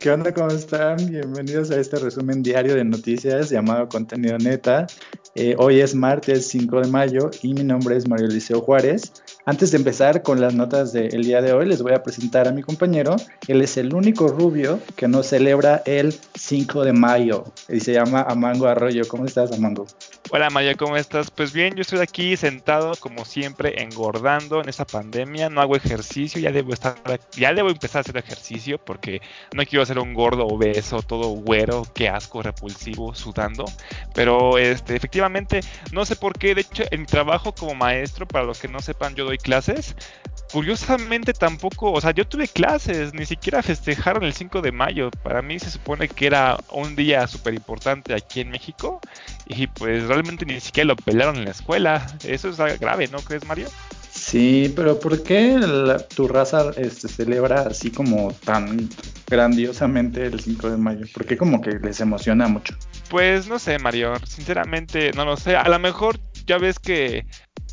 ¿Qué onda? ¿Cómo están? Bienvenidos a este resumen diario de noticias llamado Contenido Neta. Eh, hoy es martes 5 de mayo y mi nombre es Mario Liceo Juárez. Antes de empezar con las notas del día de hoy, les voy a presentar a mi compañero. Él es el único rubio que no celebra el 5 de mayo y se llama Amango Arroyo. ¿Cómo estás, Amango? Hola Maya, ¿cómo estás? Pues bien, yo estoy aquí sentado como siempre engordando en esta pandemia, no hago ejercicio, ya debo estar ya debo empezar a hacer ejercicio porque no quiero ser un gordo obeso, todo güero, qué asco, repulsivo, sudando, pero este efectivamente no sé por qué, de hecho en mi trabajo como maestro, para los que no sepan, yo doy clases, curiosamente tampoco, o sea, yo tuve clases, ni siquiera festejaron el 5 de mayo. Para mí se supone que era un día súper importante aquí en México y pues realmente ni siquiera lo pelaron en la escuela. Eso es grave, ¿no crees, Mario? Sí, pero ¿por qué tu raza este, celebra así como tan grandiosamente el 5 de mayo? ¿Por qué como que les emociona mucho? Pues no sé, Mario, sinceramente no lo sé. A lo mejor ya ves que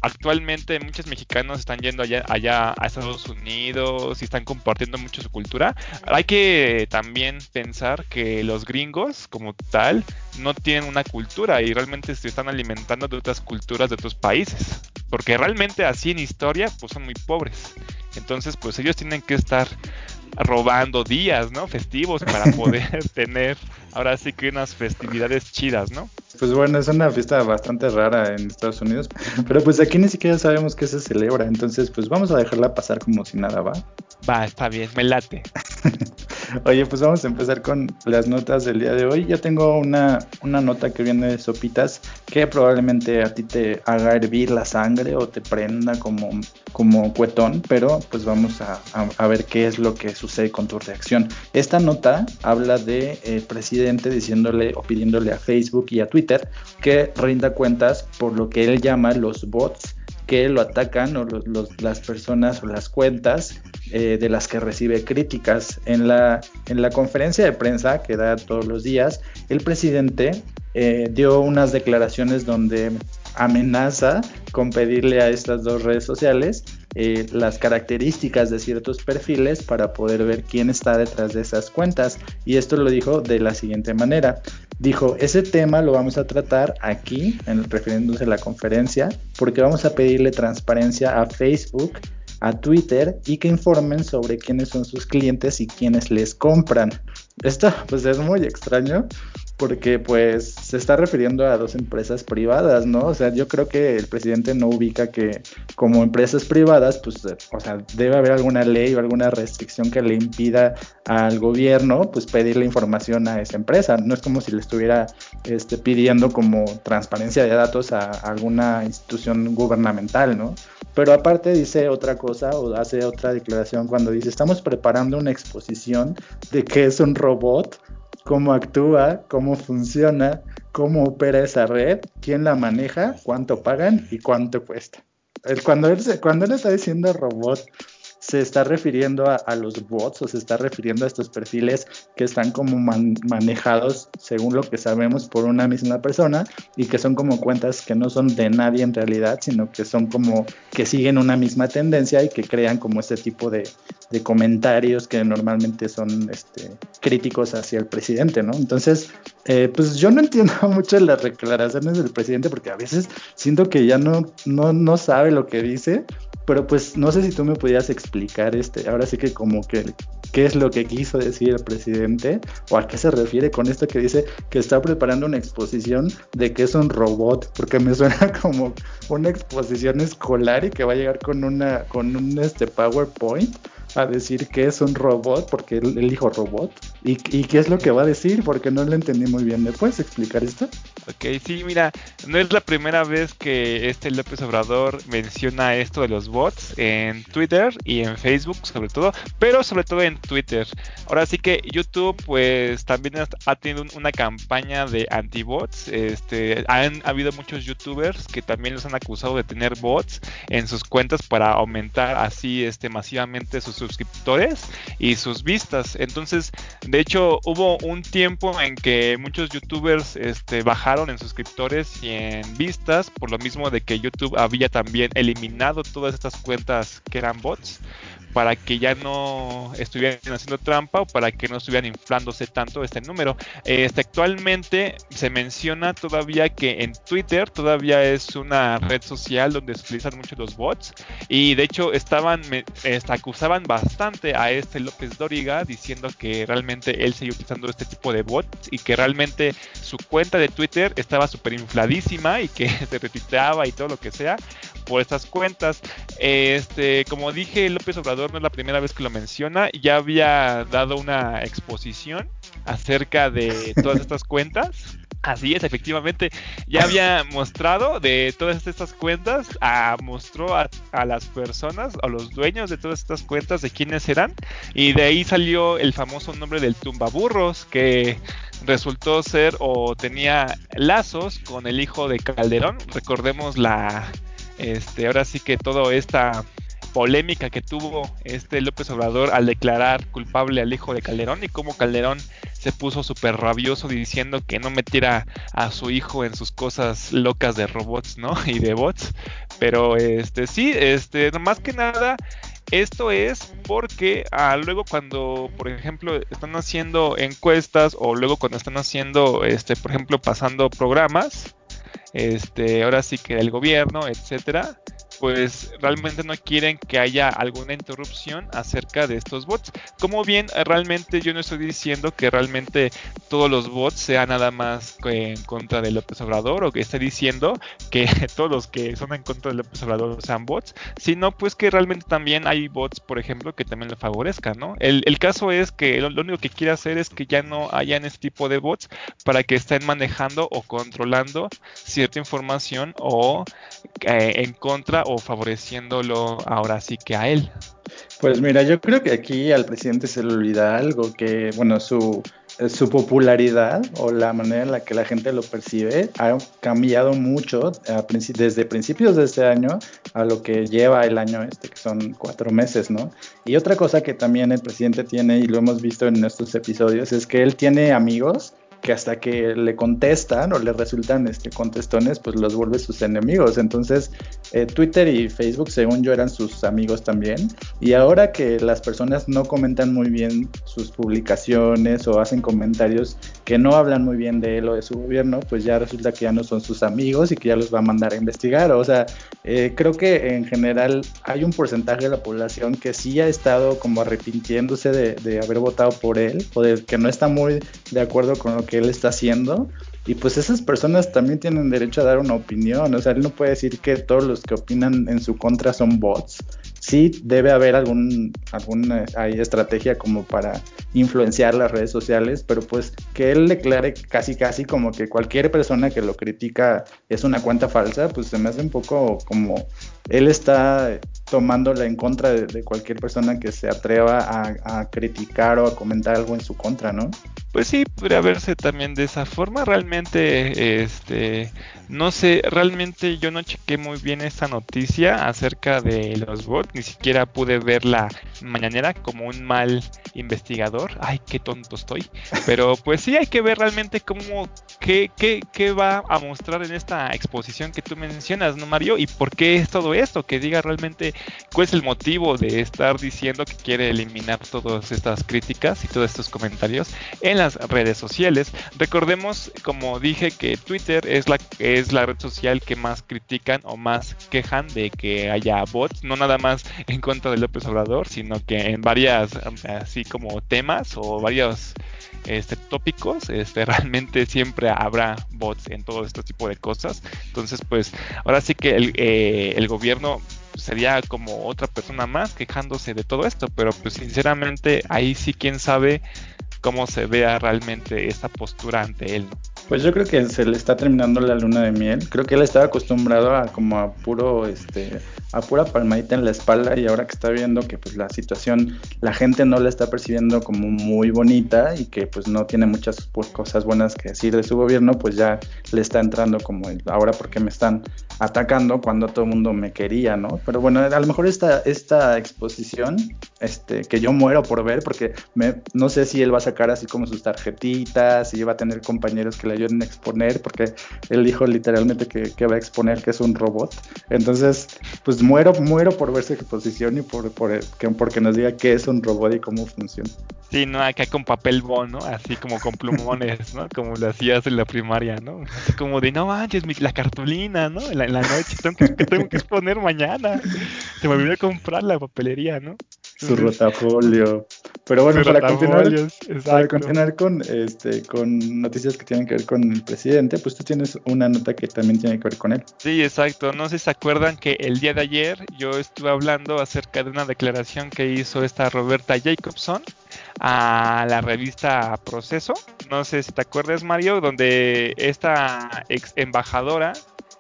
actualmente muchos mexicanos están yendo allá, allá a Estados Unidos y están compartiendo mucho su cultura. Hay que también pensar que los gringos como tal no tienen una cultura y realmente se están alimentando de otras culturas de otros países. Porque realmente así en historia pues son muy pobres. Entonces pues ellos tienen que estar robando días, ¿no? Festivos para poder tener ahora sí que unas festividades chidas, ¿no? Pues bueno, es una fiesta bastante rara en Estados Unidos, pero pues aquí ni siquiera sabemos qué se celebra, entonces pues vamos a dejarla pasar como si nada va. Va, está bien, me late. Oye, pues vamos a empezar con las notas del día de hoy. Ya tengo una, una nota que viene de sopitas que probablemente a ti te haga hervir la sangre o te prenda como, como cuetón, pero pues vamos a, a, ver qué es lo que sucede con tu reacción. Esta nota habla de eh, presidente diciéndole o pidiéndole a Facebook y a Twitter que rinda cuentas por lo que él llama los bots que lo atacan o las personas o las cuentas eh, de las que recibe críticas. En la, en la conferencia de prensa que da todos los días, el presidente eh, dio unas declaraciones donde amenaza con pedirle a estas dos redes sociales eh, las características de ciertos perfiles para poder ver quién está detrás de esas cuentas. Y esto lo dijo de la siguiente manera. Dijo, ese tema lo vamos a tratar aquí, en, refiriéndose a la conferencia, porque vamos a pedirle transparencia a Facebook, a Twitter y que informen sobre quiénes son sus clientes y quiénes les compran. Esto pues es muy extraño porque pues se está refiriendo a dos empresas privadas, ¿no? O sea, yo creo que el presidente no ubica que como empresas privadas, pues, o sea, debe haber alguna ley o alguna restricción que le impida al gobierno, pues, pedirle información a esa empresa. No es como si le estuviera este, pidiendo como transparencia de datos a, a alguna institución gubernamental, ¿no? Pero aparte dice otra cosa o hace otra declaración cuando dice, estamos preparando una exposición de que es un robot cómo actúa, cómo funciona, cómo opera esa red, quién la maneja, cuánto pagan y cuánto cuesta. Cuando él, cuando él está diciendo robot, se está refiriendo a, los bots o se está refiriendo a estos perfiles que están como manejados, según lo que sabemos, por una misma persona y que son como cuentas que no son de nadie en realidad, sino que son como que siguen una misma tendencia y que crean como este tipo de, de comentarios que normalmente son este, críticos hacia el presidente, ¿no? Entonces, eh, pues yo no entiendo mucho las declaraciones del presidente porque a veces siento que ya no, no, no sabe lo que dice pero pues no sé si tú me pudieras explicar este, ahora sí que como que qué es lo que quiso decir el presidente o a qué se refiere con esto que dice que está preparando una exposición de que es un robot, porque me suena como una exposición escolar y que va a llegar con una con un este PowerPoint a decir que es un robot, porque él, dijo robot, ¿Y, qué es lo que va a decir, porque no lo entendí muy bien. ¿Me puedes explicar esto? Ok, sí, mira, no es la primera vez que este López Obrador menciona esto de los bots en Twitter y en Facebook sobre todo, pero sobre todo en Twitter. Ahora sí que YouTube pues también ha tenido una campaña de anti-bots, este, han habido muchos youtubers que también los han acusado de tener bots en sus cuentas para aumentar así este masivamente sus suscriptores y sus vistas. Entonces, de De hecho, hubo un tiempo en que muchos youtubers este, bajaron en suscriptores y en vistas, por lo mismo de que YouTube había también eliminado todas estas cuentas que eran bots para que ya no estuvieran haciendo trampa o para que no estuvieran inflándose tanto este número. Este, actualmente se menciona todavía que en Twitter todavía es una red social donde se utilizan mucho los bots y de hecho estaban este, acusaban bastante a este López Dóriga diciendo que realmente él seguía utilizando este tipo de bots y que realmente su cuenta de Twitter estaba súper infladísima y que se retuiteaba y todo lo que sea por estas cuentas. Este, como dije, López Obrador no es la primera vez que lo menciona, ya había dado una exposición acerca de todas estas cuentas. Así es, efectivamente, ya había mostrado de todas estas cuentas, a, mostró a, las personas, a los dueños de todas estas cuentas de quiénes eran, y de ahí salió el famoso nombre del tumbaburros, que resultó ser o tenía lazos con el hijo de Calderón. Recordemos la, este, ahora sí que toda esta polémica que tuvo este López Obrador al declarar culpable al hijo de Calderón y cómo Calderón se puso súper rabioso diciendo que no metiera a su hijo en sus cosas locas de robots, ¿no? Y de bots. Pero este sí, este, más que nada, esto es porque ah, luego cuando, por ejemplo, están haciendo encuestas o luego cuando están haciendo, este, por ejemplo, pasando programas, este, ahora sí que el gobierno, etcétera, pues realmente no quieren que haya alguna interrupción acerca de estos bots. Como bien, realmente yo no estoy diciendo que realmente todos los bots sean nada más en contra de López Obrador o que esté diciendo que todos los que son en contra de López Obrador sean bots, sino pues que realmente también hay bots, por ejemplo, que también lo favorezcan, ¿no? El, caso es que lo, único que quiere hacer es que ya no hayan este tipo de bots para que estén manejando o controlando cierta información o eh, en contra o favoreciéndolo ahora sí que a él. Pues mira, yo creo que aquí al presidente se le olvida algo, que bueno, su, su popularidad o la manera en la que la gente lo percibe ha cambiado mucho desde principios de este año a lo que lleva el año este, que son cuatro meses, ¿no? Y otra cosa que también el presidente tiene, y lo hemos visto en estos episodios, es que él tiene amigos que hasta que le contestan o le resultan este, contestones, pues los vuelve sus enemigos. Entonces, eh, Twitter y Facebook, según yo, eran sus amigos también. Y ahora que las personas no comentan muy bien sus publicaciones o hacen comentarios que no hablan muy bien de él o de su gobierno, pues ya resulta que ya no son sus amigos y que ya los va a mandar a investigar. O sea, eh, creo que en general hay un porcentaje de la población que sí ha estado como arrepintiéndose de, de haber votado por él o de que no está muy de acuerdo con lo que él está haciendo. Y pues esas personas también tienen derecho a dar una opinión. O sea, él no puede decir que todos los que opinan en su contra son bots. Sí debe haber algún, alguna hay estrategia como para influenciar las redes sociales, pero pues que él declare casi casi como que cualquier persona que lo critica es una cuenta falsa, pues se me hace un poco como él está tomándola en contra de, cualquier persona que se atreva a, a criticar o a comentar algo en su contra, ¿no? Pues sí, podría verse también de esa forma. Realmente, este, no sé, realmente yo no chequé muy bien esta noticia acerca de los bots, ni siquiera pude ver la mañanera como un mal investigador. Ay, qué tonto estoy. Pero pues sí hay que ver realmente cómo, qué, qué, qué va a mostrar en esta exposición que tú mencionas, ¿no, Mario? Y por qué es todo esto, que diga realmente cuál es el motivo de estar diciendo que quiere eliminar todas estas críticas y todos estos comentarios en redes sociales. Recordemos, como dije, que Twitter es la es la red social que más critican o más quejan de que haya bots, no nada más en contra de López Obrador, sino que en varias, así como temas o varios este, tópicos, este, realmente siempre habrá bots en todo este tipo de cosas. Entonces, pues ahora sí que el, eh, el gobierno sería como otra persona más quejándose de todo esto, pero pues sinceramente ahí sí quién sabe cómo se vea realmente esta postura ante él. Pues yo creo que se le está terminando la luna de miel. Creo que él estaba acostumbrado a como a puro este a pura palmadita en la espalda y ahora que está viendo que pues la situación, la gente no la está percibiendo como muy bonita y que pues no tiene muchas pues, cosas buenas que decir de su gobierno, pues ya le está entrando como ahora porque me están atacando cuando todo el mundo me quería, ¿no? Pero bueno, a lo mejor esta, esta exposición, este, que yo muero por ver, porque me, no sé si él va a sacar así como sus tarjetitas, si va a tener compañeros que le ayuden a exponer, porque él dijo literalmente que, que va a exponer que es un robot. Entonces, pues muero, muero por ver su exposición y por, por que, porque nos diga qué es un robot y cómo funciona. Sí, no, acá con papel bono, Así como con plumones, ¿no? Como lo hacías en la primaria, ¿no? Como de, no manches, la cartulina, ¿no? En la, noche, tengo que, tengo que exponer mañana. Se me olvidó comprar la papelería, ¿no? Su rotafolio. Pero bueno, para continuar, para continuar con, este, con noticias que tienen que ver con el presidente, pues tú tienes una nota que también tiene que ver con él. Sí, exacto. No sé si se acuerdan que el día de ayer yo estuve hablando acerca de una declaración que hizo esta Roberta Jacobson a la revista Proceso. No sé si te acuerdas, Mario, donde esta ex embajadora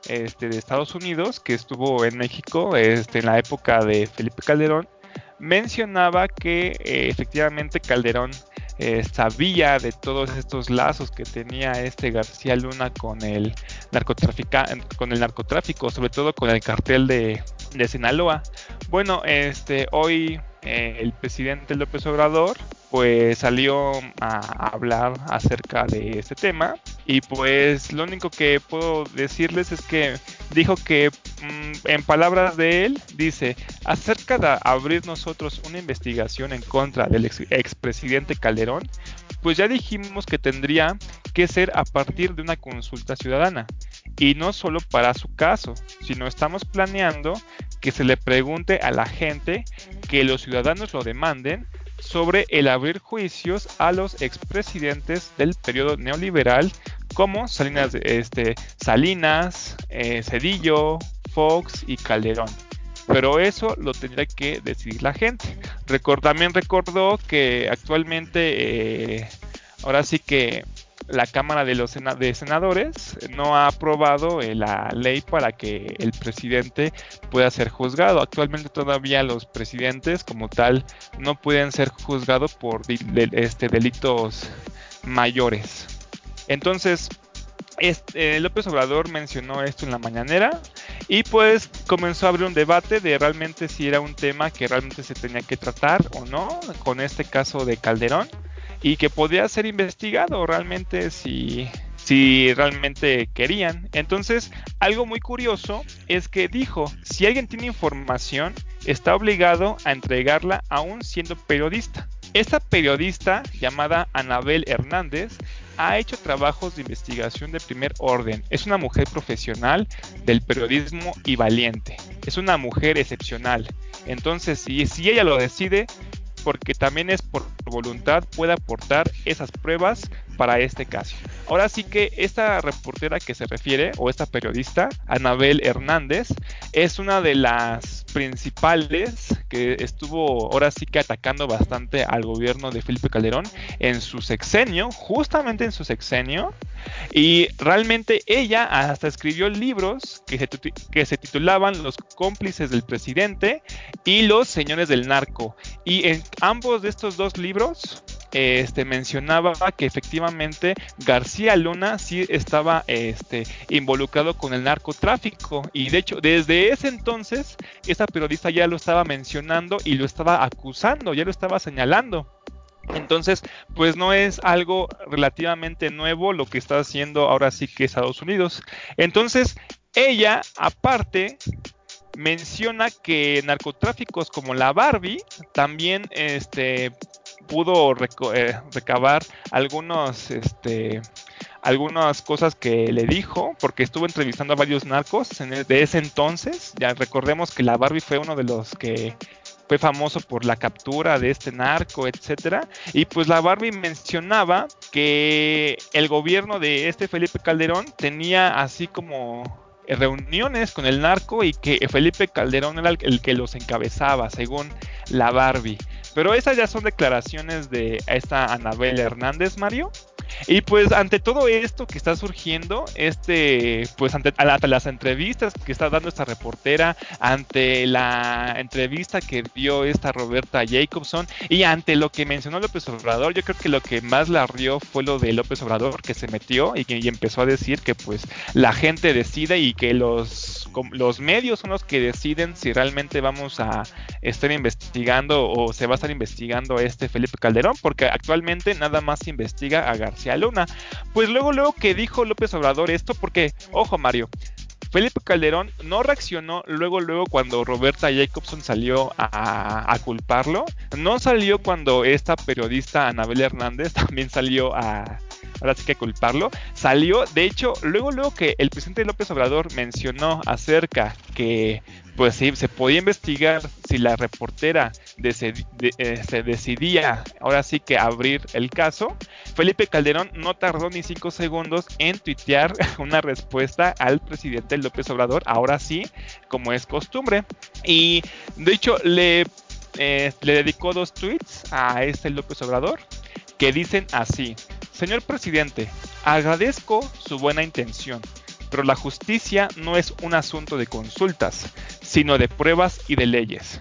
este, de Estados Unidos que estuvo en México este, en la época de Felipe Calderón mencionaba que eh, efectivamente Calderón eh, sabía de todos estos lazos que tenía este García Luna con el, con el narcotráfico, sobre todo con el cartel de, de Sinaloa. Bueno, este, hoy eh, el presidente López Obrador pues salió a hablar acerca de este tema. Y pues lo único que puedo decirles es que dijo que mm, en palabras de él dice acerca de abrir nosotros una investigación en contra del expresidente Calderón pues ya dijimos que tendría que ser a partir de una consulta ciudadana. Y no solo para su caso sino estamos planeando que se le pregunte a la gente, que los ciudadanos lo demanden sobre el abrir juicios a los expresidentes del periodo neoliberal como Salinas, este, Salinas eh, Cedillo, Fox y Calderón. Pero eso lo tendría que decidir la gente. también recordó que actualmente, eh, ahora sí que la Cámara de los Senadores no ha aprobado eh, la ley para que el presidente pueda ser juzgado. Actualmente todavía los presidentes como tal no pueden ser juzgados por este, delitos mayores. Entonces, este, López Obrador mencionó esto en la mañanera y pues comenzó a abrir un debate de realmente si era un tema que realmente se tenía que tratar o no con este caso de Calderón y que podía ser investigado realmente si, si realmente querían. Entonces, algo muy curioso es que dijo, si alguien tiene información, está obligado a entregarla aún siendo periodista. Esta periodista, llamada Anabel Hernández, ha hecho trabajos de investigación de primer orden. Es una mujer profesional del periodismo y valiente. Es una mujer excepcional. Entonces, si, si ella lo decide, porque también es por voluntad puede aportar esas pruebas para este caso. Ahora sí que esta reportera que se refiere, o esta periodista, Anabel Hernández, es una de las principales que estuvo ahora sí que atacando bastante al gobierno de Felipe Calderón en su sexenio, justamente en su sexenio, y realmente ella hasta escribió libros que se, que se titulaban Los cómplices del presidente y Los señores del narco. Y en ambos de estos dos libros este, mencionaba que efectivamente García Luna sí estaba este, involucrado con el narcotráfico y de hecho desde ese entonces esta periodista ya lo estaba mencionando y lo estaba acusando, ya lo estaba señalando. Entonces, pues no es algo relativamente nuevo lo que está haciendo ahora sí que Estados Unidos. Entonces, ella aparte menciona que narcotráficos como la Barbie también este, pudo eh, recabar algunos, este, algunas cosas que le dijo, porque estuvo entrevistando a varios narcos de ese entonces. Ya recordemos que la Barbie fue uno de los que fue famoso por la captura de este narco, etcétera. Y pues la Barbie mencionaba que el gobierno de este Felipe Calderón tenía así como reuniones con el narco y que Felipe Calderón era el que los encabezaba, según la Barbie. Pero esas ya son declaraciones de esta Anabel Hernández, Mario. Y pues ante todo esto que está surgiendo, este, pues ante, las entrevistas que está dando esta reportera, ante la entrevista que dio esta Roberta Jacobson y ante lo que mencionó López Obrador, yo creo que lo que más la rió fue lo de López Obrador que se metió y que empezó a decir que pues la gente decide y que los, los medios son los que deciden si realmente vamos a estar investigando o se va a estar investigando este Felipe Calderón, porque actualmente nada más investiga a García Luna. Pues luego, luego que dijo López Obrador esto, porque, ojo Mario, Felipe Calderón no reaccionó luego, luego cuando Roberta Jacobson salió a, a, culparlo. No salió cuando esta periodista Anabel Hernández también salió a, ahora sí que culparlo, salió, de hecho, luego, luego que el presidente López Obrador mencionó acerca que pues se podía investigar si la reportera eh, se decidía ahora sí que abrir el caso. Felipe Calderón no tardó ni cinco segundos en tuitear una respuesta al presidente López Obrador, ahora sí, como es costumbre. Y de hecho le, eh, le dedicó dos tweets a este López Obrador que dicen así, señor presidente, agradezco su buena intención, pero la justicia no es un asunto de consultas, sino de pruebas y de leyes.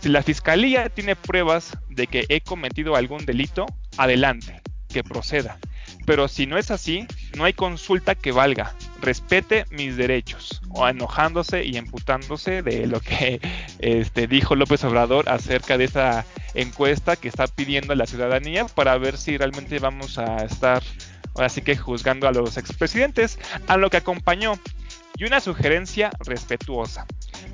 Si la fiscalía tiene pruebas de que he cometido algún delito, adelante, que proceda. Pero si no es así, no hay consulta que valga. Respete mis derechos. O enojándose y emputándose de lo que este, dijo López Obrador acerca de esa encuesta que está pidiendo la ciudadanía para ver si realmente vamos a estar ahora sí que juzgando a los expresidentes, a lo que acompañó. Y una sugerencia respetuosa.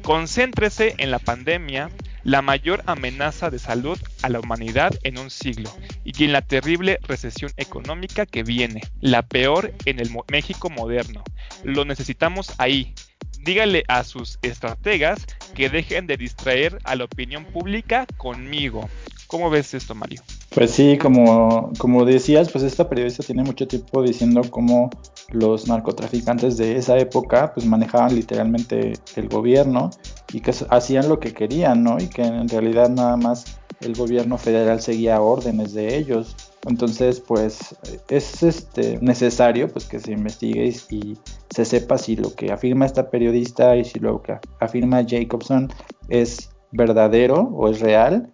Concéntrese en la pandemia, la mayor amenaza de salud a la humanidad en un siglo y en la terrible recesión económica que viene, la peor en el México moderno. Lo necesitamos ahí. Dígale a sus estrategas que dejen de distraer a la opinión pública conmigo. ¿Cómo ves esto, Mario? Pues sí, como, como decías, pues esta periodista tiene mucho tiempo diciendo cómo los narcotraficantes de esa época pues manejaban literalmente el gobierno y que hacían lo que querían, ¿no? Y que en realidad nada más el gobierno federal seguía órdenes de ellos. Entonces, pues es este necesario pues que se investigue y se sepa si lo que afirma esta periodista y si lo que afirma Jacobson es verdadero o es real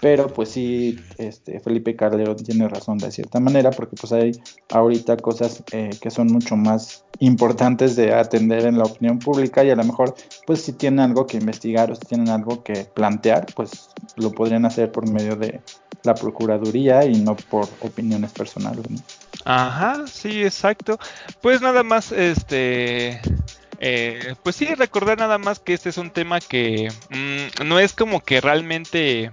pero pues sí, este, Felipe Calderón tiene razón de cierta manera, porque pues hay ahorita cosas eh, que son mucho más importantes de atender en la opinión pública y a lo mejor pues si tienen algo que investigar o si tienen algo que plantear, pues lo podrían hacer por medio de la Procuraduría y no por opiniones personales. Ajá, sí, exacto. Pues nada más, este... Eh, pues sí, recordar nada más que este es un tema que mm, no es como que realmente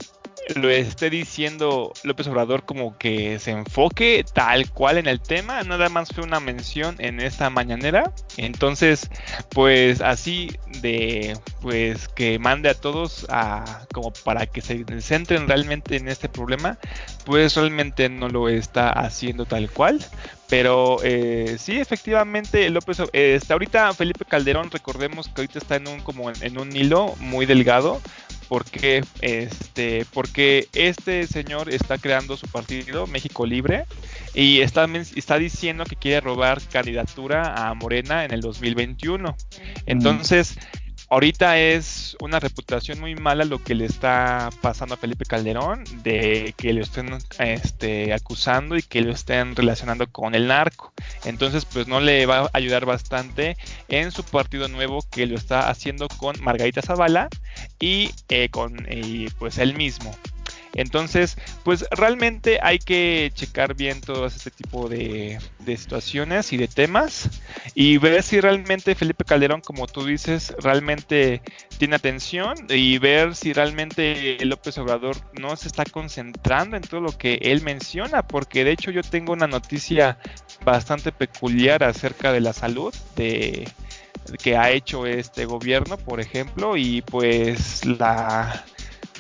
lo esté diciendo López Obrador como que se enfoque tal cual en el tema, nada más fue una mención en esta mañanera. Entonces, pues así de pues que mande a todos a como para que se centren realmente en este problema, pues realmente no lo está haciendo tal cual. Pero eh, sí, efectivamente, López, eh, está ahorita Felipe Calderón, recordemos que ahorita está en un como en un hilo muy delgado, porque este porque este señor está creando su partido México Libre y está, está diciendo que quiere robar candidatura a Morena en el 2021 entonces ahorita es una reputación muy mala lo que le está pasando a Felipe Calderón, de que lo estén este, acusando y que lo estén relacionando con el narco. Entonces, pues no le va a ayudar bastante en su partido nuevo que lo está haciendo con Margarita Zavala y eh, con pues él mismo. Entonces, pues realmente hay que checar bien todo este tipo de, situaciones y de temas y ver si realmente Felipe Calderón, como tú dices, realmente tiene atención y ver si realmente López Obrador no se está concentrando en todo lo que él menciona, porque de hecho yo tengo una noticia bastante peculiar acerca de la salud de que ha hecho este gobierno, por ejemplo, y pues la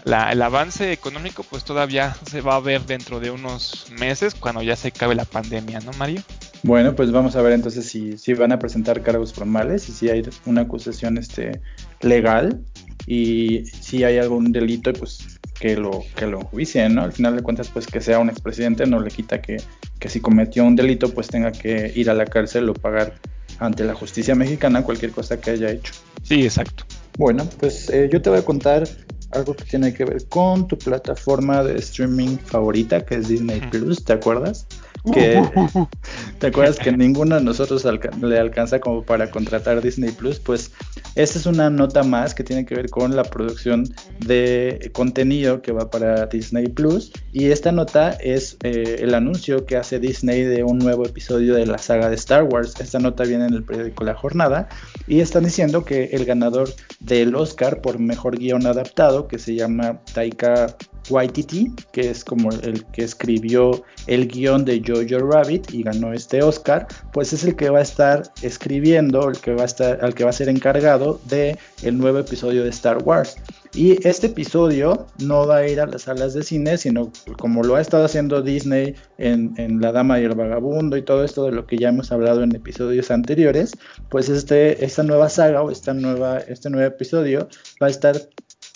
el avance económico pues todavía se va a ver dentro de unos meses cuando ya se acabe la pandemia, ¿no, Mario? Bueno, pues vamos a ver entonces si, si van a presentar cargos formales y si hay una acusación este, legal y si hay algún delito, pues que lo, que lo juicien, ¿no? Al final de cuentas, pues que sea un expresidente no le quita que que si cometió un delito pues tenga que ir a la cárcel o pagar ante la justicia mexicana cualquier cosa que haya hecho. Sí, exacto. Bueno, pues eh, yo te voy a contar algo que tiene que ver con tu plataforma de streaming favorita, que es Disney Plus, ¿te acuerdas? Que te acuerdas que ninguno de nosotros le alcanza como para contratar Disney Plus, pues esta es una nota más que tiene que ver con la producción de contenido que va para Disney Plus y esta nota es eh, el anuncio que hace Disney de un nuevo episodio de la saga de Star Wars. Esta nota viene en el periódico La Jornada y están diciendo que el ganador del Oscar por mejor guion adaptado, que se llama Taika Waititi, que es como el que escribió el guion de Jojo Rabbit y ganó este Oscar, pues es el que va a estar escribiendo, el que va a estar, al que va a ser encargado de el nuevo episodio de Star Wars. Y este episodio no va a ir a las salas de cine, sino como lo ha estado haciendo Disney en, en, La Dama y el Vagabundo y todo esto de lo que ya hemos hablado en episodios anteriores, pues este, esta nueva saga o esta nueva, este nuevo episodio va a estar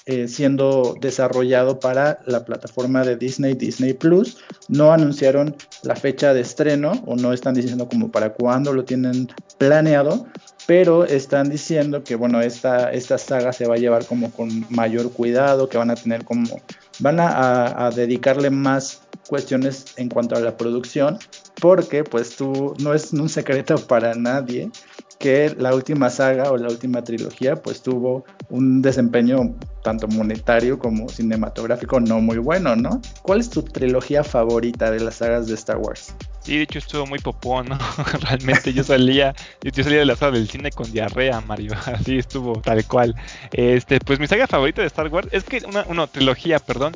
eh, siendo desarrollado para la plataforma de Disney, Disney Plus. No anunciaron la fecha de estreno o no están diciendo como para cuándo lo tienen planeado, pero están diciendo que bueno, esta, esta saga se va a llevar como con mayor cuidado, que van a tener como, van a, a dedicarle más cuestiones en cuanto a la producción, porque pues tú no es un secreto para nadie que la última saga o la última trilogía pues tuvo un desempeño tanto monetario como cinematográfico no muy bueno, ¿no? ¿Cuál es tu trilogía favorita de las sagas de Star Wars? Sí, de hecho estuvo muy popón, ¿no? Realmente yo salía, yo salía de la sala del cine con diarrea, Mario. Así estuvo, tal cual. Este, pues mi saga favorita de Star Wars es que una, una trilogía, perdón,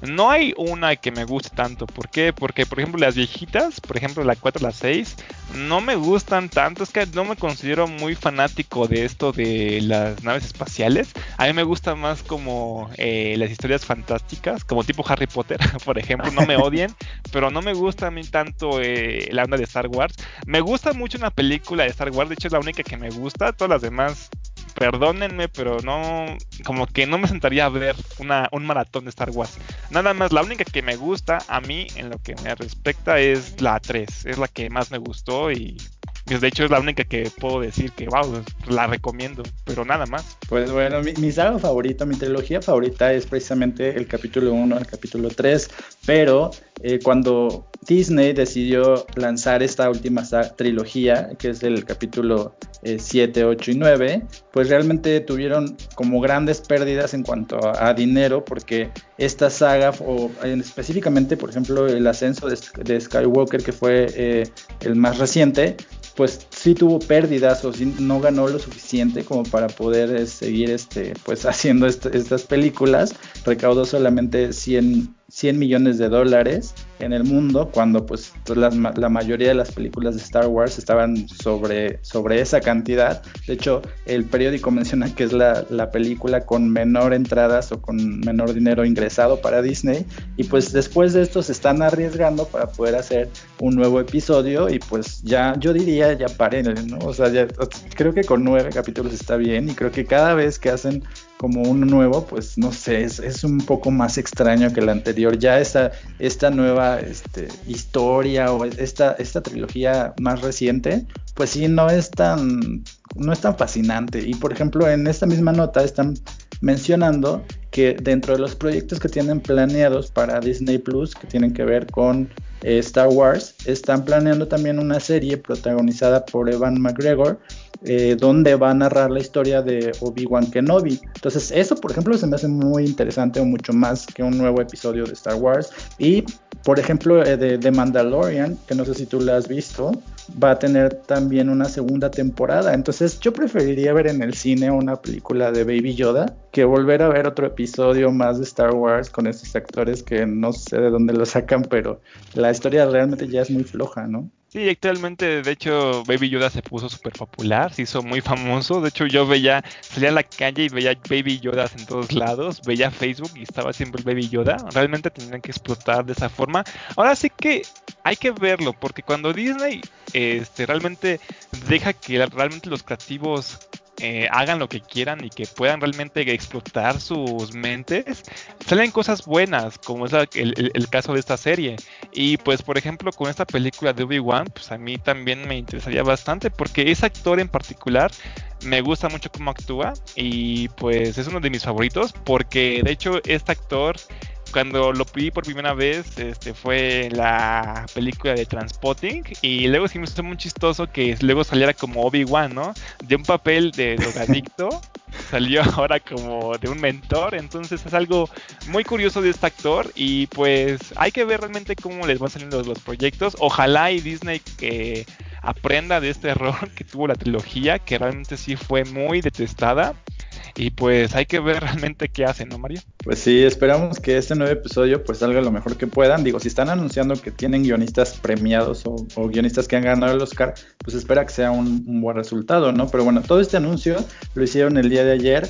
no hay una que me guste tanto. ¿Por qué? Porque, por ejemplo, las viejitas, por ejemplo, la 4, la 6, no me gustan tanto. Es que no me considero muy fanático de esto de las naves espaciales. A mí me gustan más como eh, las historias fantásticas, como tipo Harry Potter, por ejemplo. No me odien, pero no me gusta a mí tanto eh, la onda de Star Wars. Me gusta mucho una película de Star Wars, de hecho es la única que me gusta. Todas las demás perdónenme, pero no, como que no me sentaría a ver una, un maratón de Star Wars. Nada más, la única que me gusta a mí en lo que me respecta es la 3, es la que más me gustó y de hecho es la única que puedo decir que, wow, la recomiendo, pero nada más. Pues bueno, mi, saga favorita, mi trilogía favorita es precisamente el capítulo 1, el capítulo 3, pero eh, cuando Disney decidió lanzar esta última trilogía, que es el capítulo 7, 8 y 9, pues realmente tuvieron como grandes pérdidas en cuanto a, dinero, porque esta saga, o específicamente, por ejemplo, el ascenso de, Skywalker, que fue eh, el más reciente, pues sí tuvo pérdidas o sí no ganó lo suficiente como para poder eh, seguir este pues haciendo estas películas. Recaudó solamente 100 100 millones de dólares en el mundo cuando pues la, la, mayoría de las películas de Star Wars estaban sobre, sobre esa cantidad. De hecho, el periódico menciona que es la, la, película con menor entradas o con menor dinero ingresado para Disney y pues después de esto se están arriesgando para poder hacer un nuevo episodio y pues ya yo diría ya paren, ¿no? O sea, ya, creo que con nueve capítulos está bien y creo que cada vez que hacen como uno nuevo, pues no sé, es, es, un poco más extraño que el anterior. Ya esta, esta nueva este, historia o esta, esta trilogía más reciente, pues sí, no es tan, no es tan fascinante. Y por ejemplo, en esta misma nota están mencionando que dentro de los proyectos que tienen planeados para Disney Plus, que tienen que ver con Star Wars, están planeando también una serie protagonizada por Evan McGregor, eh, donde va a narrar la historia de Obi-Wan Kenobi. Entonces, eso, por ejemplo, se me hace muy interesante o mucho más que un nuevo episodio de Star Wars. Y, por ejemplo, eh, de, de Mandalorian, que no sé si tú la has visto, va a tener también una segunda temporada. Entonces yo preferiría ver en el cine una película de Baby Yoda que volver a ver otro episodio más de Star Wars con estos actores que no sé de dónde lo sacan, pero la historia realmente ya es muy floja, ¿no? Sí, actualmente, de hecho, Baby Yoda se puso súper popular, se hizo muy famoso. De hecho, yo veía, salía a la calle y veía Baby Yoda en todos lados, veía Facebook y estaba siempre el Baby Yoda. Realmente tendrían que explotar de esa forma. Ahora sí que hay que verlo, porque cuando Disney este, realmente deja que realmente los creativos eh, hagan lo que quieran y que puedan realmente explotar sus mentes, salen cosas buenas, como es el, caso de esta serie. Y pues, por ejemplo, con esta película de Obi-Wan, pues a mí también me interesaría bastante, porque ese actor en particular me gusta mucho cómo actúa y pues es uno de mis favoritos, porque de hecho este actor cuando lo vi por primera vez, este, fue la película de Transpotting y luego sí me hizo muy chistoso que luego saliera como Obi-Wan, ¿no? De un papel de drogadicto salió ahora como de un mentor, entonces es algo muy curioso de este actor y pues hay que ver realmente cómo les van saliendo los proyectos. Ojalá y Disney que aprenda de este error que tuvo la trilogía, que realmente sí fue muy detestada y pues hay que ver realmente qué hacen, ¿no, Mario? Pues sí, esperamos que este nuevo episodio pues salga lo mejor que puedan. Digo, si están anunciando que tienen guionistas premiados o, guionistas que han ganado el Oscar, pues espera que sea un, buen resultado, ¿no? Pero bueno, todo este anuncio lo hicieron el día de ayer,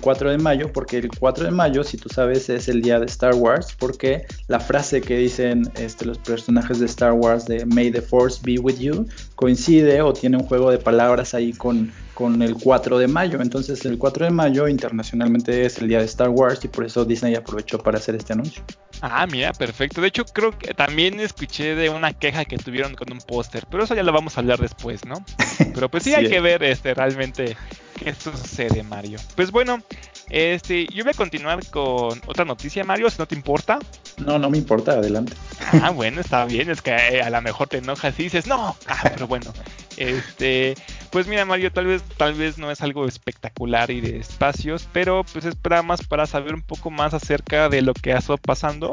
4 eh, de mayo, porque el 4 de mayo, si tú sabes, es el día de Star Wars, porque la frase que dicen este, los personajes de Star Wars de May the Force be with you coincide o tiene un juego de palabras ahí con con el 4 de mayo. Entonces el 4 de mayo internacionalmente es el día de Star Wars y por eso Disney aprovechó para hacer este anuncio. Ah, mira, perfecto. De hecho, creo que también escuché de una queja que tuvieron con un póster, pero eso ya lo vamos a hablar después, ¿no? Pero pues sí, hay que ver este realmente qué sucede, Mario. Pues bueno, este, yo voy a continuar con otra noticia, Mario, si no te importa. No, no me importa, adelante. Ah, bueno, está bien, es que eh, a lo mejor te enojas y dices, no, ah, pero bueno, este, pues mira Mario, tal vez, tal vez no es algo espectacular y de espacios, pero pues es para más para saber un poco más acerca de lo que ha estado pasando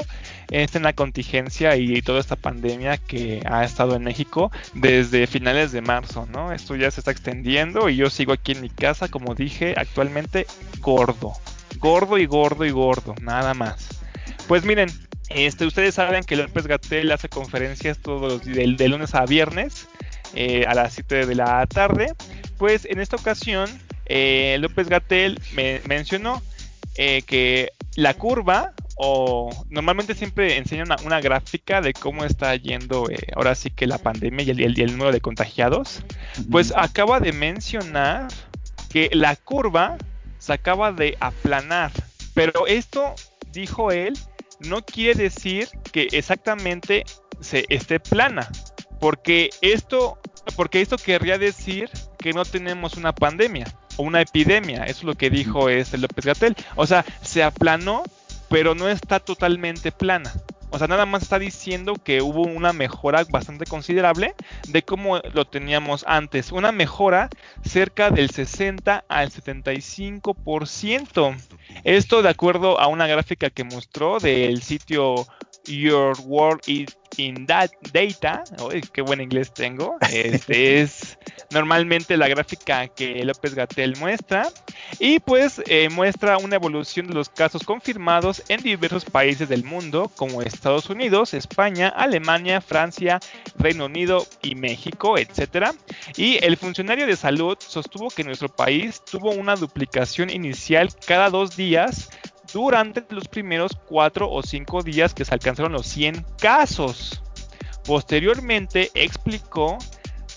en la contingencia y toda esta pandemia que ha estado en México desde finales de marzo, ¿no? Esto ya se está extendiendo y yo sigo aquí en mi casa, como dije, actualmente gordo, gordo y gordo y gordo, nada más. Pues miren, este, ustedes saben que López Gatel hace conferencias todos de, de lunes a viernes eh, a las 7 de la tarde. Pues en esta ocasión, eh, López Gatel me mencionó eh, que la curva, o normalmente siempre enseña una, gráfica de cómo está yendo ahora sí que la pandemia y el, el, número de contagiados, pues acaba de mencionar que la curva se acaba de aplanar. Pero esto, dijo él, no quiere decir que exactamente se esté plana. Porque esto, porque esto querría decir que no tenemos una pandemia o una epidemia. Eso es lo que dijo este López Gatel. O sea, se aplanó, pero no está totalmente plana. O sea, nada más está diciendo que hubo una mejora bastante considerable de cómo lo teníamos antes. Una mejora cerca del 60 al 75%. Esto de acuerdo a una gráfica que mostró del sitio Your World is in that data, qué buen inglés tengo, este es normalmente la gráfica que López Gatel muestra y pues eh, muestra una evolución de los casos confirmados en diversos países del mundo como Estados Unidos, España, Alemania, Francia, Reino Unido y México, etcétera. Y el funcionario de salud sostuvo que nuestro país tuvo una duplicación inicial cada dos días durante los primeros 4 o 5 días que se alcanzaron los 100 casos. Posteriormente explicó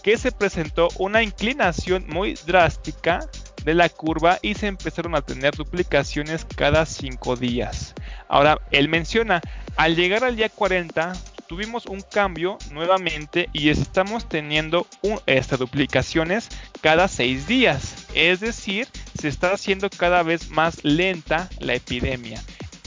que se presentó una inclinación muy drástica de la curva y se empezaron a tener duplicaciones cada 5 días. Ahora, él menciona, al llegar al día 40 tuvimos un cambio nuevamente y estamos teniendo estas duplicaciones cada 6 días. Es decir, se está haciendo cada vez más lenta la epidemia.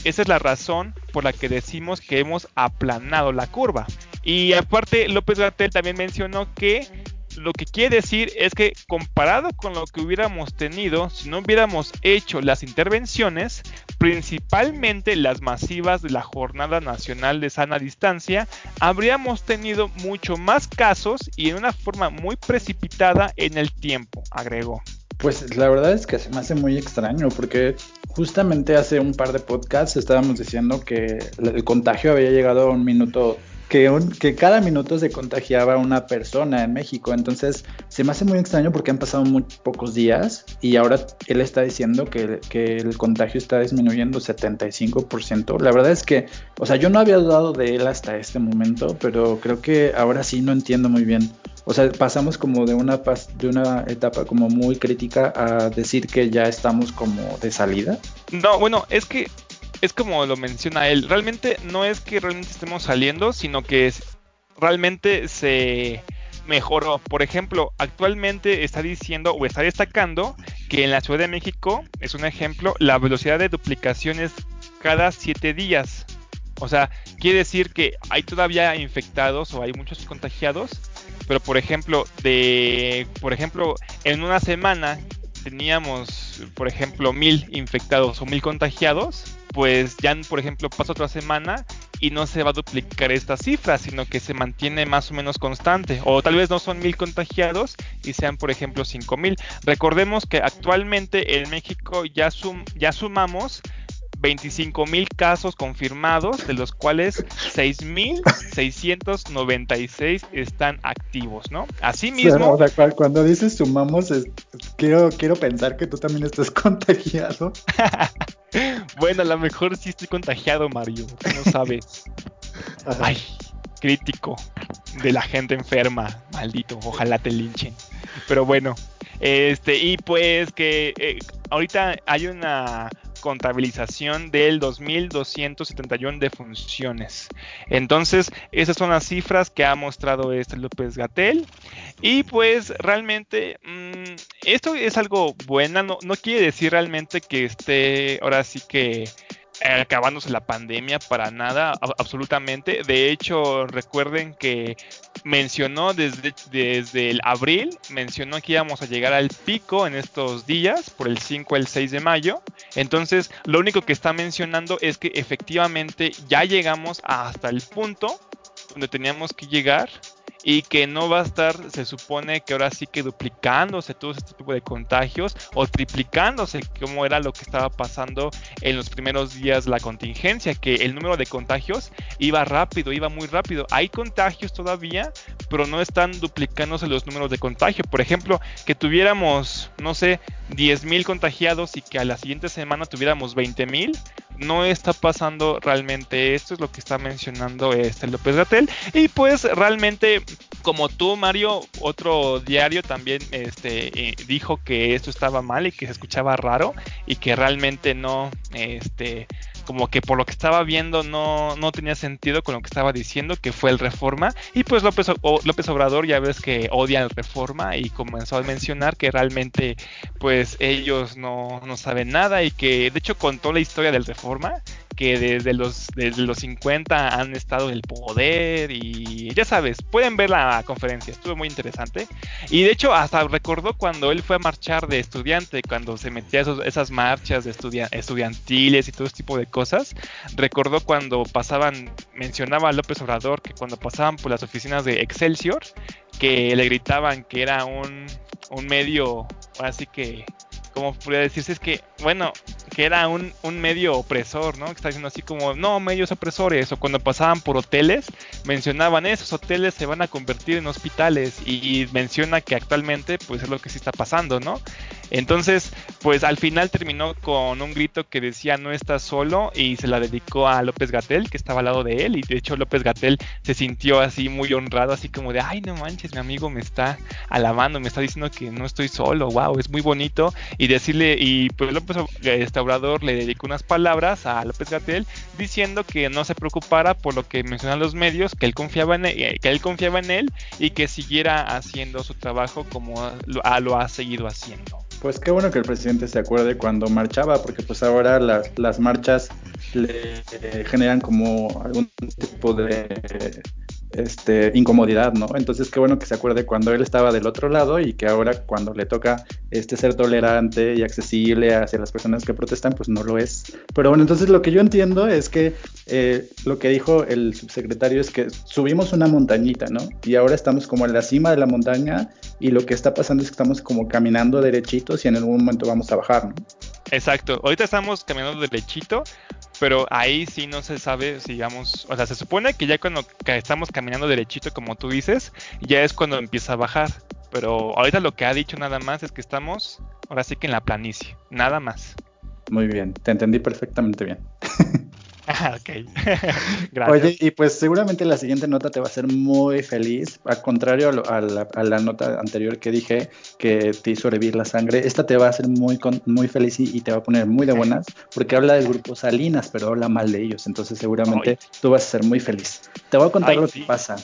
Esa es la razón por la que decimos que hemos aplanado la curva. Y aparte, López Gatel también mencionó que lo que quiere decir es que comparado con lo que hubiéramos tenido si no hubiéramos hecho las intervenciones, principalmente las masivas de la Jornada Nacional de Sana Distancia, habríamos tenido mucho más casos y en una forma muy precipitada en el tiempo, agregó. Pues la verdad es que se me hace muy extraño porque justamente hace un par de podcasts estábamos diciendo que el contagio había llegado a un minuto que, cada minuto se contagiaba una persona en México. Entonces se me hace muy extraño porque han pasado muy pocos días y ahora él está diciendo que, que el contagio está disminuyendo 75%. La verdad es que, o sea, yo no había dudado de él hasta este momento, pero creo que ahora sí no entiendo muy bien o sea, pasamos como de una, de una etapa como muy crítica a decir que ya estamos como de salida. No, bueno, es que es como lo menciona él, realmente no es que realmente estemos saliendo, sino que es, realmente se mejoró. Por ejemplo, actualmente está diciendo o está destacando que en la Ciudad de México, es un ejemplo, la velocidad de duplicación es cada 7 días. O sea, quiere decir que hay todavía infectados o hay muchos contagiados, pero por ejemplo, de por ejemplo, en una semana teníamos, por ejemplo, mil infectados o mil contagiados, pues ya, por ejemplo, pasa otra semana y no se va a duplicar esta cifra, sino que se mantiene más o menos constante. O tal vez no son mil contagiados y sean, por ejemplo, cinco mil. Recordemos que actualmente en México ya, ya sumamos 25 mil casos confirmados, de los cuales 6.696 están activos, ¿no? Asimismo... cuando dices sumamos, quiero, quiero pensar que tú también estás contagiado. bueno, a lo mejor sí estoy contagiado, Mario, no sabes. Ay, crítico de la gente enferma, maldito, ojalá te linchen. Pero bueno, este, y pues que eh, ahorita hay una contabilización del 2.271 de funciones. Entonces, esas son las cifras que ha mostrado este López Gatel. Y pues realmente mm, esto es algo bueno, no, no quiere decir realmente que esté ahora sí que acabándose la pandemia para nada, absolutamente. De hecho, recuerden que mencionó desde, desde el abril, mencionó que íbamos a llegar al pico en estos días, por el 5 al 6 de mayo. Entonces, lo único que está mencionando es que efectivamente ya llegamos hasta el punto donde teníamos que llegar y que no va a estar, se supone que ahora sí que duplicándose todo este tipo de contagios o triplicándose como era lo que estaba pasando en los primeros días la contingencia, que el número de contagios iba rápido, iba muy rápido. Hay contagios todavía, pero no están duplicándose los números de contagio. Por ejemplo, que tuviéramos, no sé, 10.000 contagiados y que a la siguiente semana tuviéramos 20.000, no está pasando realmente esto, es lo que está mencionando este López Gatel. Y pues realmente, como tú, Mario, otro diario también este, eh, dijo que esto estaba mal y que se escuchaba raro y que realmente no, este, como que por lo que estaba viendo no, no tenía sentido con lo que estaba diciendo, que fue el Reforma. Y pues López, López Obrador ya ves que odia el Reforma y comenzó a mencionar que realmente pues ellos no, no saben nada y que de hecho contó la historia del Reforma que desde los, desde los 50 han estado en el poder y ya sabes, pueden ver la conferencia, estuvo muy interesante. Y de hecho hasta recordó cuando él fue a marchar de estudiante, cuando se metía esos, esas marchas de estudiantiles y todo ese tipo de cosas, recordó cuando pasaban, mencionaba a López Obrador que cuando pasaban por las oficinas de Excelsior, que le gritaban que era un, un medio, así que como podría decirse, es que, bueno, que era un, un, medio opresor, ¿no? Que está diciendo así como, no, medios opresores, o cuando pasaban por hoteles, mencionaban, esos hoteles se van a convertir en hospitales, y, menciona que actualmente, pues es lo que sí está pasando, ¿no? Entonces, pues al final terminó con un grito que decía, no estás solo, y se la dedicó a López Gatel, que estaba al lado de él, y de hecho López Gatel se sintió así muy honrado, así como de, ay, no manches, mi amigo me está alabando, me está diciendo que no estoy solo, wow, es muy bonito, y decirle, y pues López este Le dedicó unas palabras a López Gatel diciendo que no se preocupara por lo que mencionan los medios, que él confiaba en él, e, que él confiaba en él y que siguiera haciendo su trabajo como lo, ha seguido haciendo. Pues qué bueno que el presidente se acuerde cuando marchaba, porque pues ahora las, las marchas le generan como algún tipo de este, incomodidad, ¿no? Entonces, qué bueno que se acuerde cuando él estaba del otro lado y que ahora cuando le toca este, ser tolerante y accesible hacia las personas que protestan, pues no lo es. Pero bueno, entonces lo que yo entiendo es que eh, lo que dijo el subsecretario es que subimos una montañita, ¿no? Y ahora estamos como en la cima de la montaña y lo que está pasando es que estamos como caminando derechitos y en algún momento vamos a bajar, ¿no? Exacto, ahorita estamos caminando derechito, pero ahí sí no se sabe, digamos, o sea, se supone que ya cuando estamos caminando derechito, como tú dices, ya es cuando empieza a bajar. Pero ahorita lo que ha dicho nada más es que estamos, ahora sí que en la planicie, nada más. Muy bien, te entendí perfectamente bien. Ok. Gracias. Oye, y pues seguramente la siguiente nota te va a hacer muy feliz. Al contrario a, la, nota anterior que dije que te hizo revivir la sangre, esta te va a hacer muy, muy feliz y, te va a poner muy de buenas porque habla del grupo Salinas, pero habla mal de ellos. Entonces seguramente tú vas a ser muy feliz. Te voy a contar lo que pasa.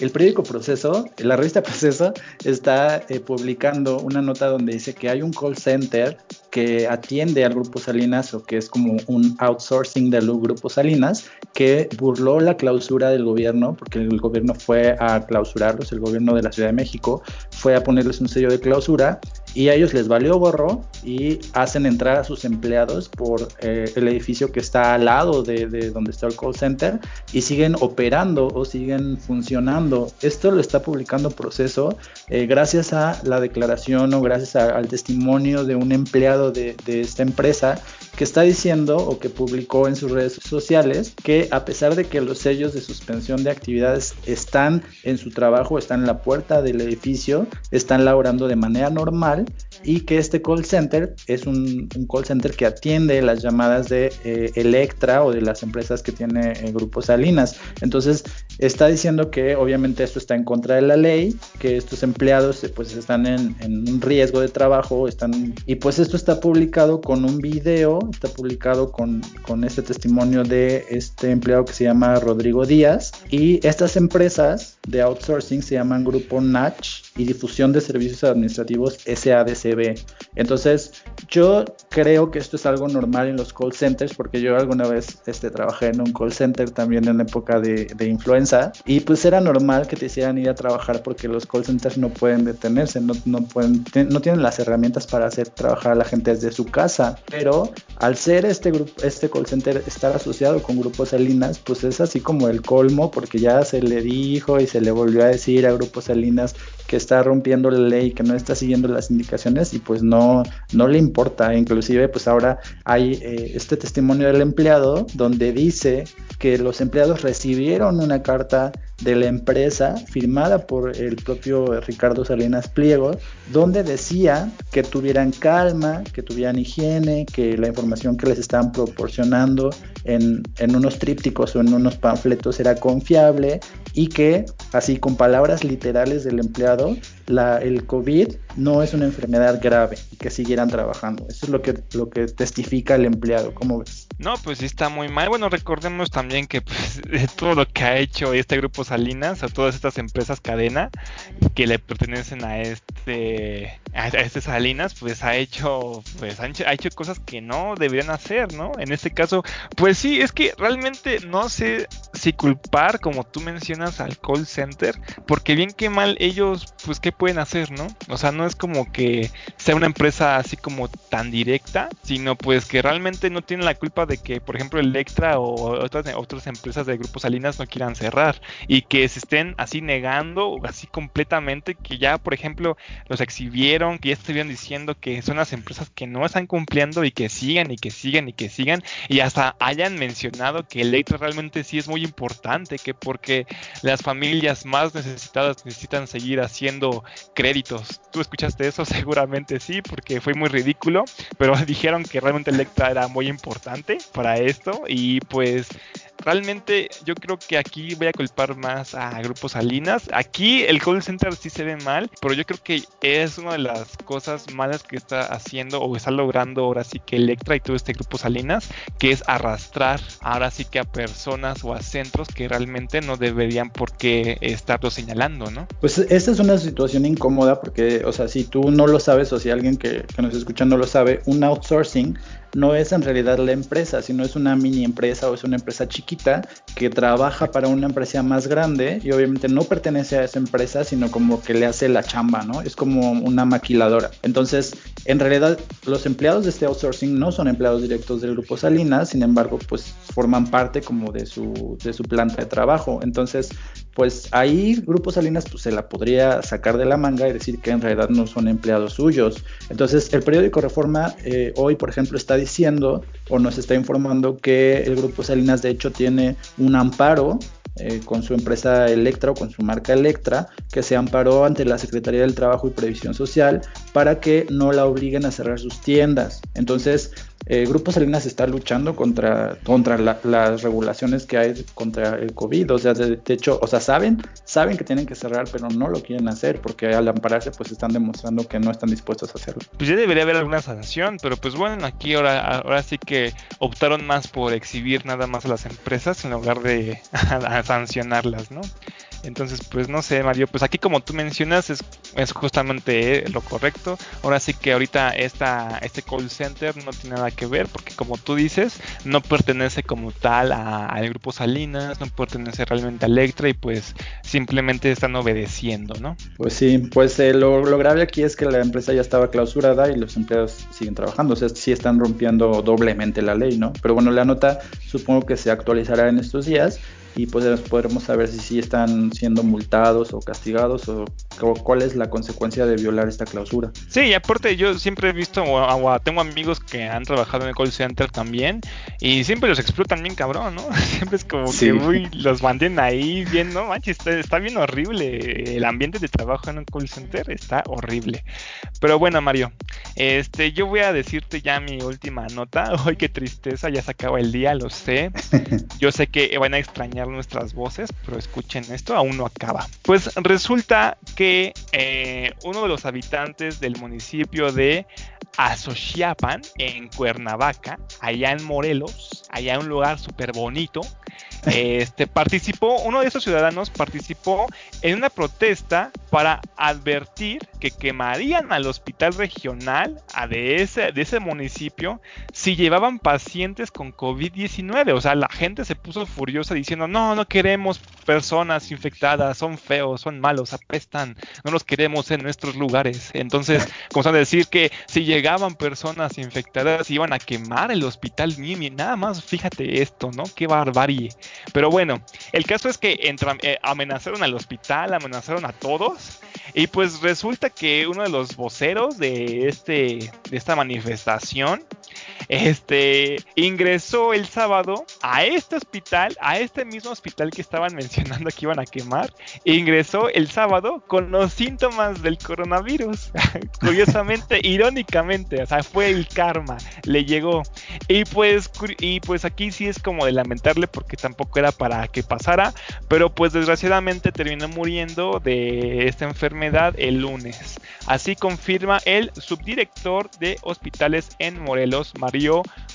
El periódico Proceso, la revista Proceso, está eh, publicando una nota donde dice que hay un call center que atiende al Grupo Salinas o que es como un outsourcing del Grupo Salinas, que burló la clausura del gobierno, porque el gobierno fue a clausurarlos, el gobierno de la Ciudad de México fue a ponerles un sello de clausura y a ellos les valió gorro y hacen entrar a sus empleados por eh, el edificio que está al lado de, donde está el call center y siguen operando o siguen funcionando. Esto lo está publicando Proceso eh, gracias a la declaración o gracias al testimonio de un empleado de esta empresa que está diciendo o que publicó en sus redes sociales que a pesar de que los sellos de suspensión de actividades están en su trabajo, están en la puerta del edificio, están laborando de manera normal y que este call center es un, call center que atiende las llamadas de eh, Electra o de las empresas que tiene el Grupo Salinas. Entonces está diciendo que obviamente esto está en contra de la ley, que estos empleados eh, pues están en, en un riesgo de trabajo, están y pues esto está publicado con un video está publicado con, con este testimonio de este empleado que se llama Rodrigo Díaz. Y estas empresas de outsourcing se llaman Grupo Natch y Difusión de Servicios Administrativos SADCB. Entonces, yo creo que esto es algo normal en los call centers porque yo alguna vez este, trabajé en un call center también en la época de, de influenza y pues era normal que te hicieran ir a trabajar porque los call centers no pueden detenerse, no, no, pueden, no tienen las herramientas para hacer trabajar a la gente desde su casa. Pero al ser este grupo, este call center estar asociado con grupos Salinas, pues es así como el colmo porque ya se le dijo y se le volvió a decir a grupos Salinas que está rompiendo la ley, que no está siguiendo las indicaciones y pues no, no le importa. Inclusive pues ahora hay eh, este testimonio del empleado donde dice que los empleados recibieron una carta de la empresa firmada por el propio Ricardo Salinas Pliego, donde decía que tuvieran calma, que tuvieran higiene, que la información que les estaban proporcionando en, en unos trípticos o en unos panfletos era confiable y que, así con palabras literales del empleado, la, el COVID no es una enfermedad grave y que siguieran trabajando. Eso es lo que, lo que testifica el empleado. ¿Cómo ves? No, pues sí está muy mal. Bueno, recordemos también que pues, todo lo que ha hecho este grupo Salinas, o todas estas empresas cadena que le pertenecen a este a este Salinas, pues ha hecho pues ha hecho cosas que no deberían hacer, ¿no? En este caso, pues sí, es que realmente no sé si culpar, como tú mencionas, al call center, porque bien que mal ellos, pues qué pueden hacer, ¿no? O sea, no es como que sea una empresa así como tan directa, sino pues que realmente no tienen la culpa de que, por ejemplo, Electra o otras, otras empresas del grupo Salinas no quieran cerrar y que se estén así negando, así completamente, que ya, por ejemplo, los exhibieron, que ya estuvieron diciendo que son las empresas que no están cumpliendo y que sigan y que sigan y que sigan y hasta hayan mencionado que Electra realmente sí es muy importante, que porque las familias más necesitadas necesitan seguir haciendo créditos. ¿Tú escuchaste eso? Seguramente sí, porque fue muy ridículo, pero dijeron que realmente Electra era muy importante para esto y pues realmente yo creo que aquí voy a culpar más a Grupo Salinas. Aquí el call center sí se ve mal, pero yo creo que es una de las cosas malas que está haciendo o está logrando ahora sí que Electra y todo este Grupo Salinas, que es arrastrar ahora sí que a personas o a centros que realmente no deberían por estarlo señalando, ¿no? Pues esta es una situación incómoda porque, o sea, si tú no lo sabes o si alguien que, que nos escucha no lo sabe, un outsourcing no es en realidad la empresa, sino es una mini empresa o es una empresa chiquita que trabaja para una empresa más grande y obviamente no pertenece a esa empresa, sino como que le hace la chamba, ¿no? Es como una maquiladora. Entonces, en realidad, los empleados de este outsourcing no son empleados directos del grupo Salinas, sin embargo, pues forman parte como de su, de su planta de trabajo. Entonces, pues ahí Grupo Salinas pues, se la podría sacar de la manga y decir que en realidad no son empleados suyos. Entonces, el periódico Reforma eh, hoy, por ejemplo, está diciendo o nos está informando que el Grupo Salinas de hecho tiene un amparo eh, con su empresa Electra o con su marca Electra, que se amparó ante la Secretaría del Trabajo y Previsión Social para que no la obliguen a cerrar sus tiendas. Entonces, eh, Grupo Salinas está luchando contra, contra las regulaciones que hay contra el COVID. O sea, de, hecho, o sea, saben, saben que tienen que cerrar, pero no lo quieren hacer porque al ampararse, pues están demostrando que no están dispuestos a hacerlo. Pues ya debería haber alguna sanción, pero pues bueno, aquí ahora, ahora sí que optaron más por exhibir nada más a las empresas en lugar de sancionarlas, ¿no? Entonces, pues no sé, Mario, pues aquí como tú mencionas es, justamente lo correcto. Ahora sí que ahorita esta, este call center no tiene nada que ver porque como tú dices, no pertenece como tal al grupo Salinas, no pertenece realmente a Electra y pues simplemente están obedeciendo, ¿no? Pues sí, pues eh, lo, lo, grave aquí es que la empresa ya estaba clausurada y los empleados siguen trabajando, o sea, sí están rompiendo doblemente la ley, ¿no? Pero bueno, la nota supongo que se actualizará en estos días y pues podremos saber si sí están siendo multados o castigados o, cuál es la consecuencia de violar esta clausura. Sí, y aparte yo siempre he visto o, tengo amigos que han trabajado en el call center también y siempre los explotan bien cabrón, ¿no? Siempre es como que uy, los mantienen ahí bien, ¿no? Manches, está, bien horrible. El ambiente de trabajo en un call center está horrible. Pero bueno, Mario, este, yo voy a decirte ya mi última nota. Hoy qué tristeza, ya se acaba el día, lo sé. Yo sé que van a extrañar nuestras voces, pero escuchen esto, aún no acaba. Pues resulta que eh, uno de los habitantes del municipio de Azochiapan, en Cuernavaca, allá en Morelos, allá en un lugar súper bonito, este, participó, uno de esos ciudadanos participó en una protesta para advertir que quemarían al hospital regional de, ese, de ese municipio si llevaban pacientes con COVID-19. O sea, la gente se puso furiosa diciendo, no, no queremos personas infectadas, son feos, son malos, apestan, no los queremos en nuestros lugares. Entonces, como a decir que si llegaban personas infectadas iban a quemar el hospital, ni nada más, fíjate esto, ¿no? Qué barbarie. Pero bueno, el caso es que eh, amenazaron al hospital, amenazaron a todos. Y pues resulta que uno de los voceros de, este, de esta manifestación este, ingresó el sábado a este hospital, a este mismo hospital que estaban mencionando que iban a quemar, ingresó el sábado con los síntomas del coronavirus. Curiosamente, irónicamente, o sea, fue el karma, le llegó. Y pues, y pues aquí sí es como de lamentarle porque tampoco era para que pasara, pero pues desgraciadamente terminó muriendo de esta enfermedad el lunes. Así confirma el subdirector de hospitales en Morelos,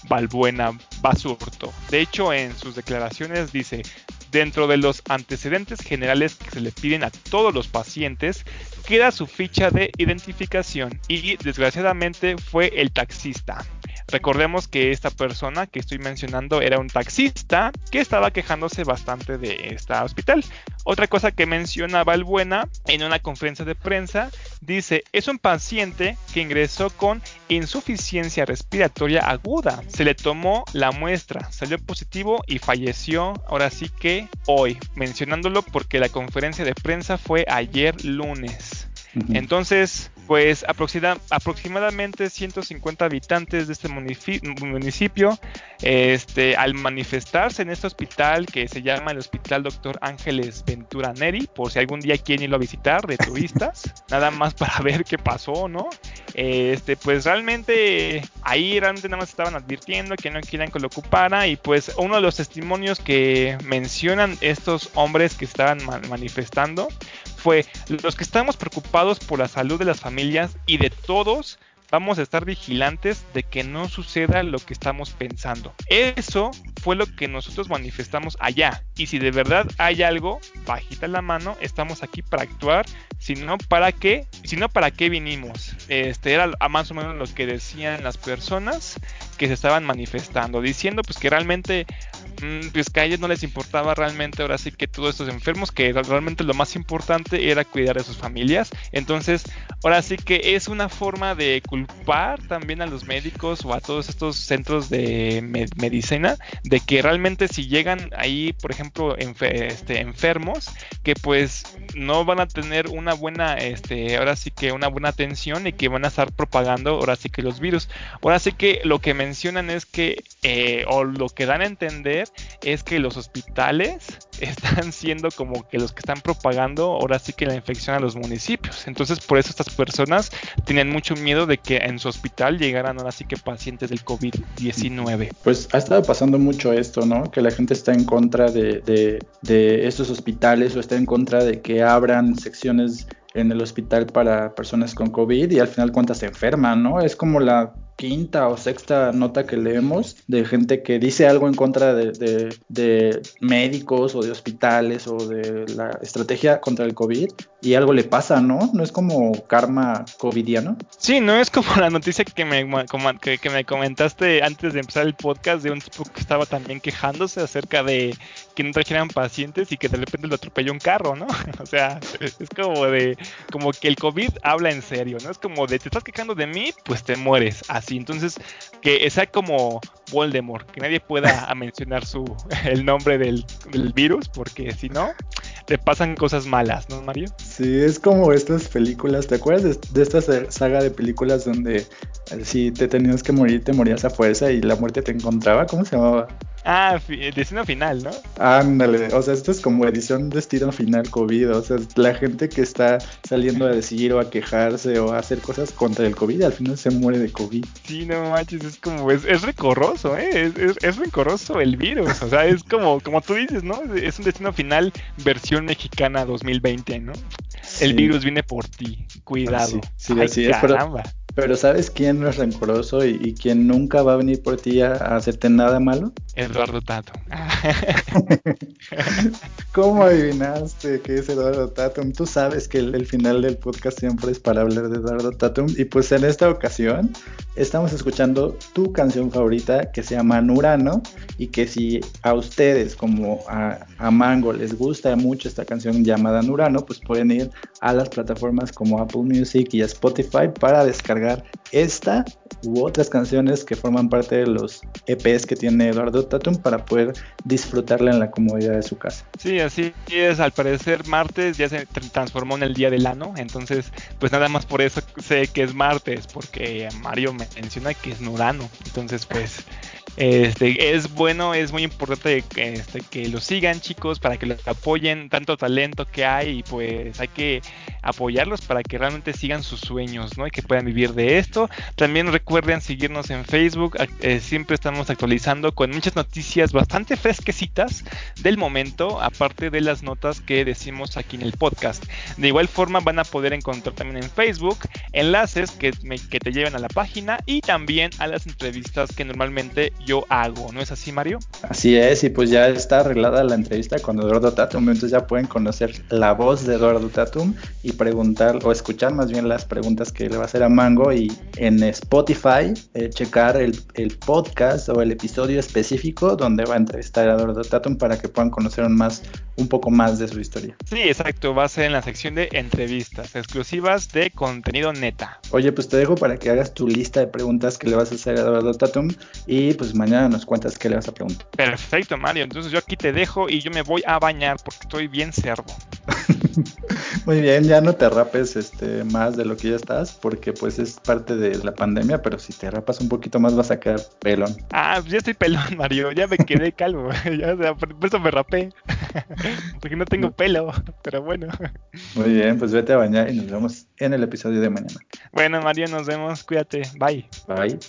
Balbuena Basurto. De hecho, en sus declaraciones dice, dentro de los antecedentes generales que se le piden a todos los pacientes, queda su ficha de identificación y desgraciadamente fue el taxista. Recordemos que esta persona que estoy mencionando era un taxista que estaba quejándose bastante de este hospital. Otra cosa que menciona Valbuena en una conferencia de prensa dice, es un paciente que ingresó con insuficiencia respiratoria aguda. Se le tomó la muestra, salió positivo y falleció ahora sí que hoy, mencionándolo porque la conferencia de prensa fue ayer lunes. Entonces, pues aproximadamente 150 habitantes de este municipio, este, al manifestarse en este hospital que se llama el Hospital Doctor Ángeles Ventura Neri, por si algún día quieren irlo a visitar de turistas, nada más para ver qué pasó, ¿no? Este, pues realmente ahí realmente nada más estaban advirtiendo que no quieran que lo ocupara y pues uno de los testimonios que mencionan estos hombres que estaban manifestando fue los que estamos preocupados por la salud de las familias y de todos vamos a estar vigilantes de que no suceda lo que estamos pensando. Eso fue lo que nosotros manifestamos allá. Y si de verdad hay algo, bajita la mano, estamos aquí para actuar. Si no, ¿para qué? Si no, ¿para qué vinimos? Este era más o menos lo que decían las personas que se estaban manifestando, diciendo pues que realmente pues que a ellos no les importaba realmente ahora sí que todos estos enfermos, que realmente lo más importante era cuidar a sus familias. Entonces, ahora sí que es una forma de culpar también a los médicos o a todos estos centros de medicina de que realmente si llegan ahí, por ejemplo, este, enfermos, que pues no van a tener una buena, este, ahora sí que una buena atención y que van a estar propagando ahora sí que los virus. Ahora sí que lo que mencionan es que, eh, o lo que dan a entender es que los hospitales están siendo como que los que están propagando ahora sí que la infección a los municipios. Entonces, por eso estas personas tienen mucho miedo de que en su hospital llegaran ahora sí que pacientes del COVID-19. Pues ha estado pasando mucho esto, ¿no? Que la gente está en contra de, de, de estos hospitales o está en contra de que abran secciones en el hospital para personas con COVID y al final cuántas se enferman, ¿no? Es como la quinta o sexta nota que leemos de gente que dice algo en contra de, de, médicos o de hospitales o de la estrategia contra el COVID y algo le pasa, ¿no? No es como karma covidiano. Sí, no es como la noticia que me, que me comentaste antes de empezar el podcast de un tipo que estaba también quejándose acerca de que no trajeran pacientes y que de repente lo atropelló un carro, ¿no? o sea, es como de, como que el COVID habla en serio, ¿no? Es como de, te estás quejando de mí, pues te mueres. Así entonces, que sea como Voldemort, que nadie pueda mencionar su el nombre del, virus, porque si no, te pasan cosas malas, ¿no, Mario? Sí, es como estas películas, ¿te acuerdas de, esta saga de películas donde eh, si te tenías que morir, te morías a fuerza y la muerte te encontraba? ¿Cómo se llamaba? Ah, destino final, ¿no? Ándale, o sea, esto es como edición destino final COVID, o sea, la gente que está saliendo a decir o a quejarse o a hacer cosas contra el COVID, al final se muere de COVID. Sí, no manches, es como, es, es recorroso, ¿eh? Es, es, recorroso el virus, o sea, es como, como tú dices, ¿no? Es un destino final versión mexicana 2020, ¿no? El virus viene por ti, cuidado. sí, sí así es, caramba. Pero ¿sabes quién no es rencoroso y, quién nunca va a venir por ti a, hacerte nada malo? Eduardo Tatum. ¿Cómo adivinaste que es Eduardo Tatum? Tú sabes que el, final del podcast siempre es para hablar de Eduardo Tatum. Y pues en esta ocasión estamos escuchando tu canción favorita que se llama Nurano. Y que si a ustedes como a, a Mango les gusta mucho esta canción llamada Nurano, pues pueden ir a las plataformas como Apple Music y Spotify para descargar esta u otras canciones que forman parte de los EPs que tiene Eduardo Tatum para poder disfrutarla en la comodidad de su casa. Sí, así es. Al parecer martes ya se transformó en el día del ano, entonces pues nada más por eso sé que es martes, porque Mario me menciona que es Nurano. Entonces pues este, es bueno, es muy importante este, que lo sigan chicos para que lo apoyen, tanto talento que hay y pues hay que apoyarlos para que realmente sigan sus sueños, ¿no? Y que puedan vivir de esto. También recuerden seguirnos en Facebook, eh, siempre estamos actualizando con muchas noticias bastante fresquecitas del momento, aparte de las notas que decimos aquí en el podcast. De igual forma van a poder encontrar también en Facebook enlaces que, que te lleven a la página y también a las entrevistas que normalmente yo hago, ¿no es así, Mario? Así es, y pues ya está arreglada la entrevista con Eduardo Tatum, entonces ya pueden conocer la voz de Eduardo Tatum y preguntar o escuchar más bien las preguntas que le va a hacer a Mango y en Spotify eh, checar el, el, podcast o el episodio específico donde va a entrevistar a Eduardo Tatum para que puedan conocer más, un poco más de su historia. Sí, exacto, va a ser en la sección de entrevistas exclusivas de contenido neta. Oye, pues te dejo para que hagas tu lista de preguntas que le vas a hacer a Eduardo Tatum y pues mañana nos cuentas qué le vas a preguntar. Perfecto, Mario. Entonces yo aquí te dejo y yo me voy a bañar porque estoy bien cerdo. Muy bien, ya no te rapes este más de lo que ya estás, porque pues es parte de la pandemia, pero si te rapas un poquito más vas a quedar pelón. Ah, ya estoy pelón, Mario, ya me quedé calvo, ya, por eso me rapé, porque no tengo pelo, pero bueno. Muy bien, pues vete a bañar y nos vemos en el episodio de mañana. Bueno, Mario, nos vemos, cuídate, bye. Bye.